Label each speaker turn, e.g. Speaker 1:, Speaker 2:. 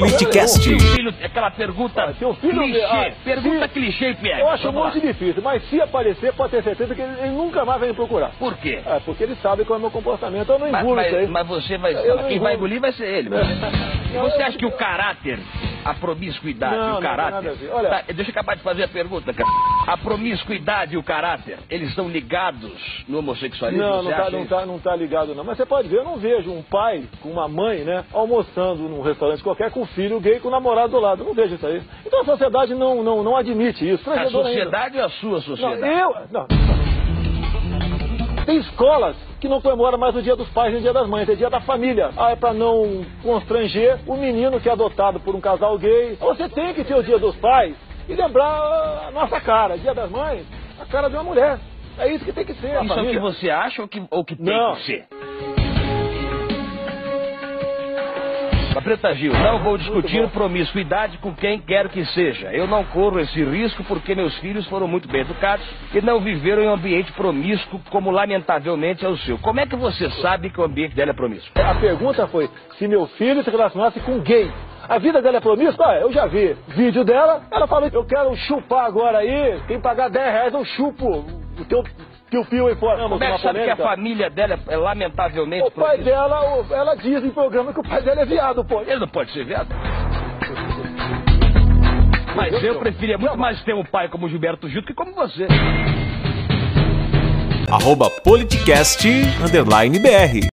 Speaker 1: Politicast.
Speaker 2: Seu filho, aquela pergunta
Speaker 3: Ah, seu filho-
Speaker 2: clichê.
Speaker 3: ah,
Speaker 2: pergunta
Speaker 3: se-
Speaker 2: clichê, Pierre.
Speaker 3: Eu acho muito difícil, mas se aparecer, pode ter certeza que ele, ele nunca mais vai me procurar.
Speaker 2: Por quê?
Speaker 3: É, porque ele sabe qual é o meu comportamento. Eu não
Speaker 2: Mas,
Speaker 3: engulo isso aí.
Speaker 2: mas- mas você vai.
Speaker 3: Eu não
Speaker 2: Quem vai
Speaker 3: engulo.
Speaker 2: engolir vai ser ele.
Speaker 3: Não,
Speaker 2: Você
Speaker 3: eu-
Speaker 2: acha que o caráter, a promiscuidade
Speaker 3: Não,
Speaker 2: e
Speaker 3: não
Speaker 2: o
Speaker 3: tem
Speaker 2: caráter.
Speaker 3: nada a ver. Olha-
Speaker 2: Tá, deixa eu acabar de fazer a pergunta, cara. A promiscuidade e o caráter, eles estão ligados no homossexualismo?
Speaker 3: Não,
Speaker 2: você
Speaker 3: não tá,
Speaker 2: acha
Speaker 3: não, tá, não tá ligado não. Mas você pode ver, eu não vejo um pai com uma mãe, né, almoçando num restaurante qualquer com um filho gay com o namorado do lado. Eu não vejo isso aí. Então a sociedade não, não, não admite isso.
Speaker 2: A
Speaker 3: Frangedor ainda.
Speaker 2: sociedade ou a sua
Speaker 3: Não,
Speaker 2: sociedade?
Speaker 3: eu. Não. Tem escolas que não comemoram mais o dia dos pais nem o dia das mães, é dia da família. Ah, é pra não constranger o menino que é adotado por um casal gay. Você tem que ter o dia dos pais e lembrar a nossa cara. Dia das mães, a cara de uma mulher. É isso que tem que ser.
Speaker 2: Isso é o que você acha ou que, ou que tem
Speaker 3: Não.
Speaker 2: que ser? Preta Gil, não vou discutir promiscuidade com quem quer que seja. Eu não corro esse risco porque meus filhos foram muito bem educados e não viveram em um ambiente promíscuo como lamentavelmente é o seu. Como é que você sabe que o ambiente dela é promíscuo?
Speaker 3: A pergunta foi se meu filho se relacionasse com gay. A vida dela é promíscua? Ah, eu já vi vídeo dela. Ela falou: Eu quero chupar agora aí. Quem pagar 10 reais eu chupo o teu piu-piu aí fora.
Speaker 2: Como é que sabe que a
Speaker 3: polêmica.
Speaker 2: família dela é lamentavelmente
Speaker 3: O pai
Speaker 2: promíscua?
Speaker 3: dela, o- ela diz em programa que o pai dela é viado, pô.
Speaker 2: Ele não pode ser viado. Mas eu preferia muito mais ter um pai como Gilberto Gil do que como você.
Speaker 1: Arroba Politicast, underline BR.